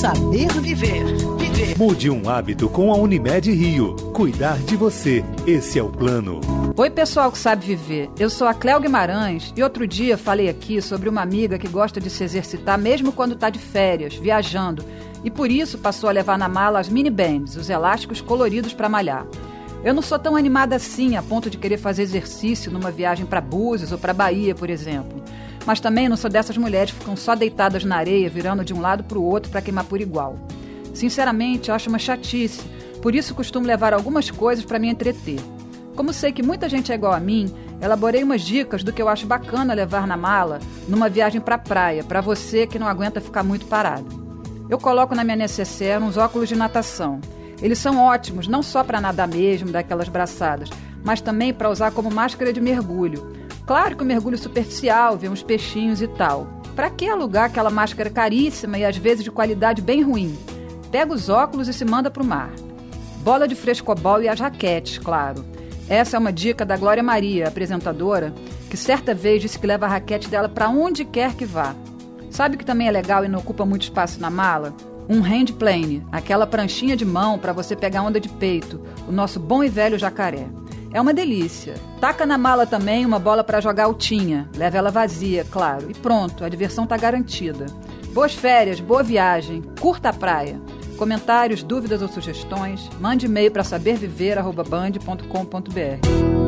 Saber viver. Viver. Mude um hábito com a Unimed Rio. Cuidar de você. Esse é o plano. Oi, pessoal que sabe viver. Eu sou a Cléo Guimarães e outro dia falei aqui sobre uma amiga que gosta de se exercitar mesmo quando está de férias, viajando, e por isso passou a levar na mala as mini bands, os elásticos coloridos para malhar. Eu não sou tão animada assim a ponto de querer fazer exercício numa viagem para Búzios ou para Bahia, por exemplo. Mas também não sou dessas mulheres que ficam só deitadas na areia, virando de um lado para o outro para queimar por igual. Sinceramente, acho uma chatice, por isso costumo levar algumas coisas para me entreter. Como sei que muita gente é igual a mim, elaborei umas dicas do que eu acho bacana levar na mala numa viagem para a praia, para você que não aguenta ficar muito parado. Eu coloco na minha necessaire uns óculos de natação eles são ótimos não só para nadar mesmo, daquelas braçadas, mas também para usar como máscara de mergulho. Claro que o mergulho superficial, ver uns peixinhos e tal. Para que alugar aquela máscara caríssima e às vezes de qualidade bem ruim? Pega os óculos e se manda para o mar. Bola de frescobol e as raquetes, claro. Essa é uma dica da Glória Maria, apresentadora, que certa vez disse que leva a raquete dela para onde quer que vá. Sabe o que também é legal e não ocupa muito espaço na mala? Um hand plane, aquela pranchinha de mão para você pegar onda de peito, o nosso bom e velho jacaré. É uma delícia. Taca na mala também uma bola para jogar altinha. Leva ela vazia, claro. E pronto, a diversão tá garantida. Boas férias, boa viagem, curta a praia. Comentários, dúvidas ou sugestões, mande e-mail para saberviver.band.com.br.